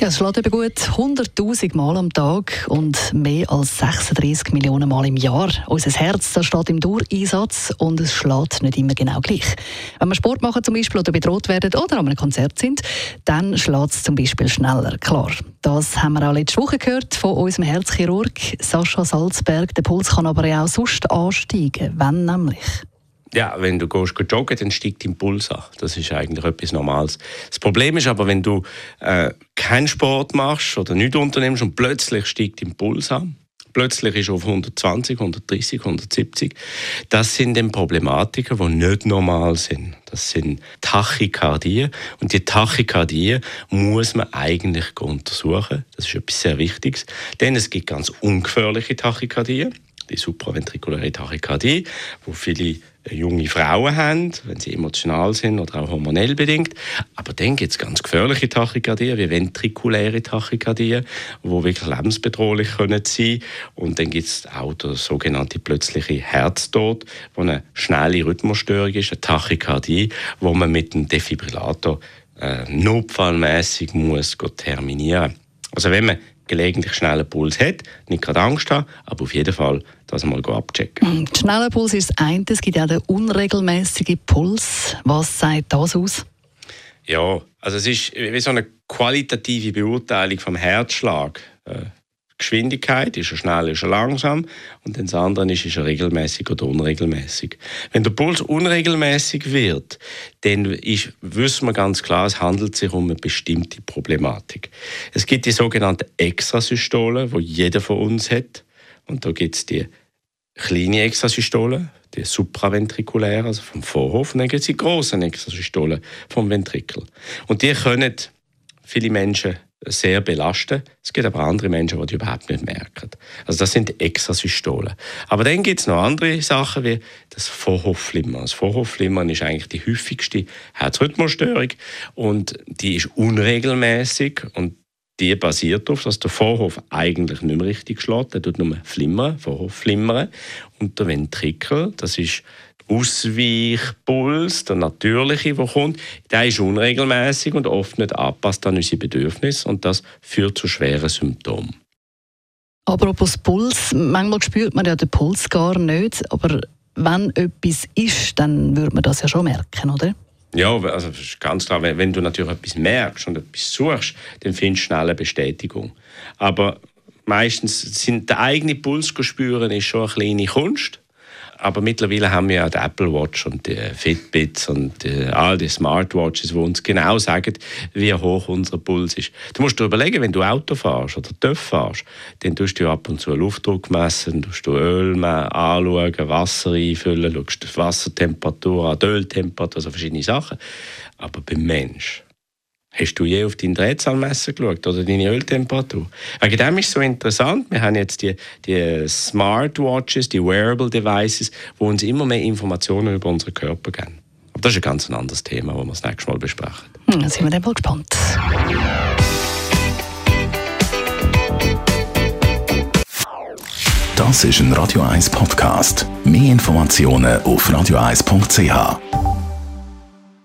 Ja, es schlägt eben gut 100.000 Mal am Tag und mehr als 36 Millionen Mal im Jahr. Unser Herz das steht im Dauereinsatz und es schlägt nicht immer genau gleich. Wenn wir Sport machen zum Beispiel oder bedroht werden oder an einem Konzert sind, dann schlägt es zum Beispiel schneller, klar. Das haben wir auch letzte Woche gehört von unserem Herzchirurg Sascha Salzberg. Der Puls kann aber auch sonst ansteigen. Wann nämlich? Ja, wenn du gehst, gehst joggen, dann steigt dein Puls an. Das ist eigentlich etwas Normales. Das Problem ist aber, wenn du äh, keinen Sport machst oder nichts unternimmst und plötzlich steigt dein Puls an, plötzlich ist auf 120, 130, 170, das sind dann Problematiken, die nicht normal sind. Das sind Tachykardien. Und die Tachykardien muss man eigentlich untersuchen. Das ist etwas sehr Wichtiges. Denn es gibt ganz ungefährliche Tachykardien die supraventrikuläre Tachykardie, wo viele junge Frauen haben, wenn sie emotional sind oder auch hormonell bedingt. Aber dann gibt es ganz gefährliche Tachykardien, wie ventrikuläre Tachykardien, die wirklich lebensbedrohlich können sein Und dann gibt es auch der sogenannte plötzliche Herztod, wo eine schnelle Rhythmusstörung ist, eine Tachykardie, wo man mit dem Defibrillator äh, notfallmäßig muss terminieren. Also wenn man gelegentlich schnellen Puls hat, nicht gerade Angst haben, aber auf jeden Fall das mal abchecken. Mhm. Schneller Puls ist das eine, es gibt ja den unregelmäßigen Puls. Was sagt das aus? Ja, also es ist wie so eine qualitative Beurteilung vom Herzschlag. Geschwindigkeit, ist er schnell, ist er langsam und das andere ist, ist er regelmäßig oder unregelmäßig. Wenn der Puls unregelmäßig wird, dann ist, wissen wir ganz klar, es handelt sich um eine bestimmte Problematik. Es gibt die sogenannten Extrasystole, die jeder von uns hat und da gibt es die kleine Extrasystole, die supraventrikuläre, also vom Vorhof, und dann gibt es die großen Extrasystole vom Ventrikel. Und die können viele Menschen sehr belasten. Es gibt aber andere Menschen, die die überhaupt nicht merken. Also das sind Extrasystole. Aber dann gibt es noch andere Sachen wie das Vorhofflimmern. Das Vorhofflimmern ist eigentlich die häufigste Herzrhythmusstörung und die ist unregelmäßig und die basiert darauf, dass der Vorhof eigentlich nicht mehr richtig schlägt. Der tut nur flimmern, Vorhof flimmern. Und der Ventrikel, das ist Ausweichpuls, der natürliche, der kommt, der ist unregelmäßig und oft nicht angepasst an unsere Bedürfnisse und das führt zu schweren Symptomen. Apropos Puls, manchmal spürt man ja den Puls gar nicht, aber wenn etwas ist, dann würde man das ja schon merken, oder? Ja, also ganz klar, wenn, wenn, du natürlich etwas merkst und etwas suchst, dann findest du schnell eine Bestätigung. Aber meistens sind der eigene Puls spüren ist schon eine kleine Kunst aber mittlerweile haben wir ja die Apple Watch und die Fitbits und die, all die Smartwatches, die uns genau sagen, wie hoch unser Puls ist. Du musst dir überlegen, wenn du Auto fährst oder TÜV fährst, dann tust du ab und zu Luftdruck messen, tust du Öl anschauen, Wasser einfüllen, schaust die Wassertemperatur an, die Öltemperatur, also verschiedene Sachen. Aber beim Mensch Hast du je auf dein Drehzahlmesser geschaut oder deine Öltemperatur? Wegen dem ist es so interessant. Wir haben jetzt die, die Smartwatches, die Wearable Devices, die uns immer mehr Informationen über unseren Körper geben. Aber das ist ein ganz anderes Thema, das wir das nächste Mal besprechen. Hm, dann sind wir dann mal gespannt. Das ist ein Radio 1 Podcast. Mehr Informationen auf radio1.ch.